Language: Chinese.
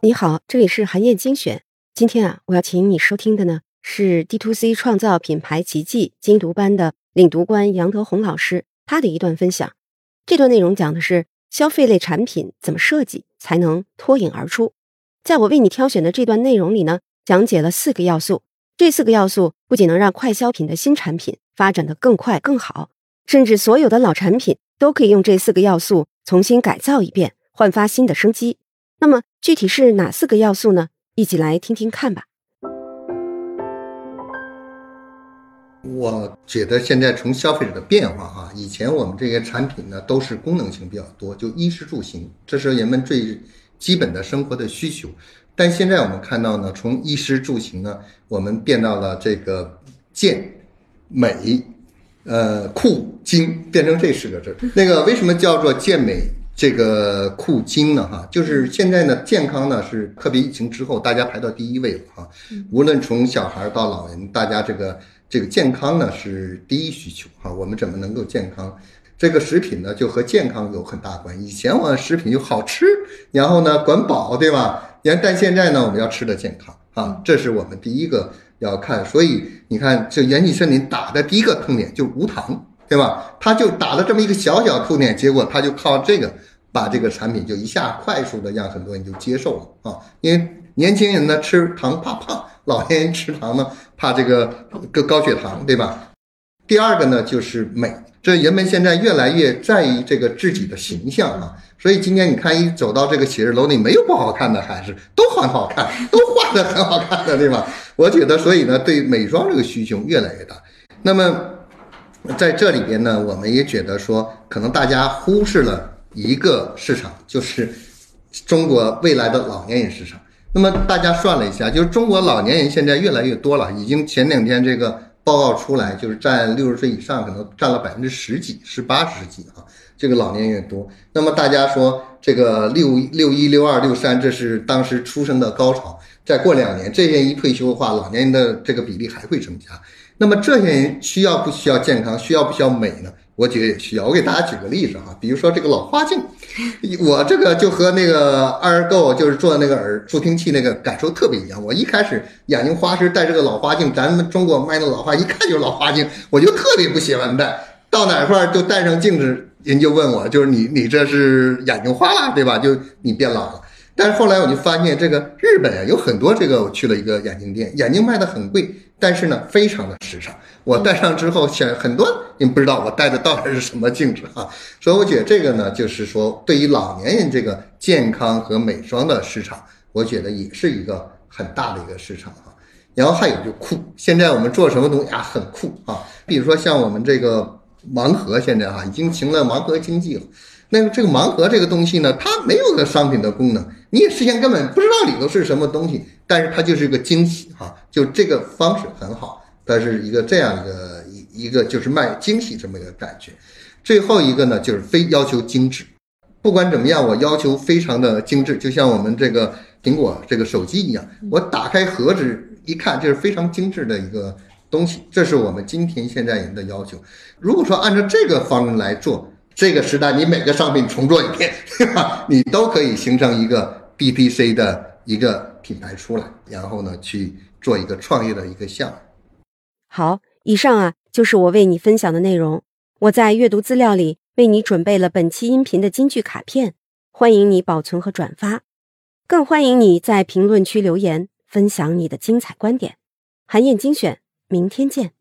你好，这里是韩燕精选。今天啊，我要请你收听的呢是 D to C 创造品牌奇迹精读班的领读官杨德宏老师他的一段分享。这段内容讲的是消费类产品怎么设计才能脱颖而出。在我为你挑选的这段内容里呢，讲解了四个要素。这四个要素不仅能让快消品的新产品发展的更快更好，甚至所有的老产品都可以用这四个要素重新改造一遍。焕发新的生机。那么具体是哪四个要素呢？一起来听听看吧。我觉得现在从消费者的变化哈，以前我们这些产品呢都是功能性比较多，就衣食住行，这是人们最基本的生活的需求。但现在我们看到呢，从衣食住行呢，我们变到了这个健、美、呃酷、精，变成这四个字。那个为什么叫做健美？这个酷精呢，哈，就是现在呢，健康呢是特别疫情之后大家排到第一位了哈。无论从小孩到老人，大家这个这个健康呢是第一需求哈。我们怎么能够健康？这个食品呢就和健康有很大关系。以前我们食品就好吃，然后呢管饱，对吧？但但现在呢，我们要吃的健康啊，这是我们第一个要看。所以你看，这元气森林打的第一个痛点就无糖。对吧？他就打了这么一个小小痛点，结果他就靠这个把这个产品就一下快速的让很多人就接受了啊。因为年轻人呢吃糖怕胖，老年人吃糖呢怕这个高血糖，对吧？第二个呢就是美，这人们现在越来越在意这个自己的形象啊。所以今天你看一走到这个写字楼里，没有不好看的，还是都很好看，都画的很好看的，对吧？我觉得，所以呢，对美妆这个需求越来越大。那么。在这里边呢，我们也觉得说，可能大家忽视了一个市场，就是中国未来的老年人市场。那么大家算了一下，就是中国老年人现在越来越多了，已经前两天这个报告出来，就是占六十岁以上可能占了百分之十几、十八十几啊，这个老年人多。那么大家说，这个六六一、六二、六三，这是当时出生的高潮。再过两年，这些人一退休的话，老年人的这个比例还会增加。那么这些人需要不需要健康？需要不需要美呢？我觉得也需要。我给大家举个例子哈，比如说这个老花镜，我这个就和那个二购就是做那个耳助听器那个感受特别一样。我一开始眼睛花时戴这个老花镜，咱们中国卖的老花一看就是老花镜，我就特别不喜欢戴。到哪块儿就戴上镜子，人就问我，就是你你这是眼睛花了对吧？就你变老了。但是后来我就发现，这个日本啊有很多这个，我去了一个眼镜店，眼镜卖的很贵，但是呢非常的时尚。我戴上之后，显很多人不知道我戴的到底是什么镜子啊。所以我觉得这个呢，就是说对于老年人这个健康和美妆的市场，我觉得也是一个很大的一个市场啊。然后还有就酷，现在我们做什么东西啊很酷啊，比如说像我们这个盲盒，现在啊已经成了盲盒经济了。那个这个盲盒这个东西呢，它没有个商品的功能，你也事先根本不知道里头是什么东西，但是它就是一个惊喜哈，就这个方式很好，它是一个这样一个一一个就是卖惊喜这么一个感觉。最后一个呢，就是非要求精致，不管怎么样，我要求非常的精致，就像我们这个苹果这个手机一样，我打开盒子一看，就是非常精致的一个东西，这是我们今天现在人的要求。如果说按照这个方式来做。这个时代，你每个商品重做一遍，对吧？你都可以形成一个 DTC 的一个品牌出来，然后呢去做一个创业的一个项目。好，以上啊就是我为你分享的内容。我在阅读资料里为你准备了本期音频的金句卡片，欢迎你保存和转发，更欢迎你在评论区留言分享你的精彩观点。韩燕精选，明天见。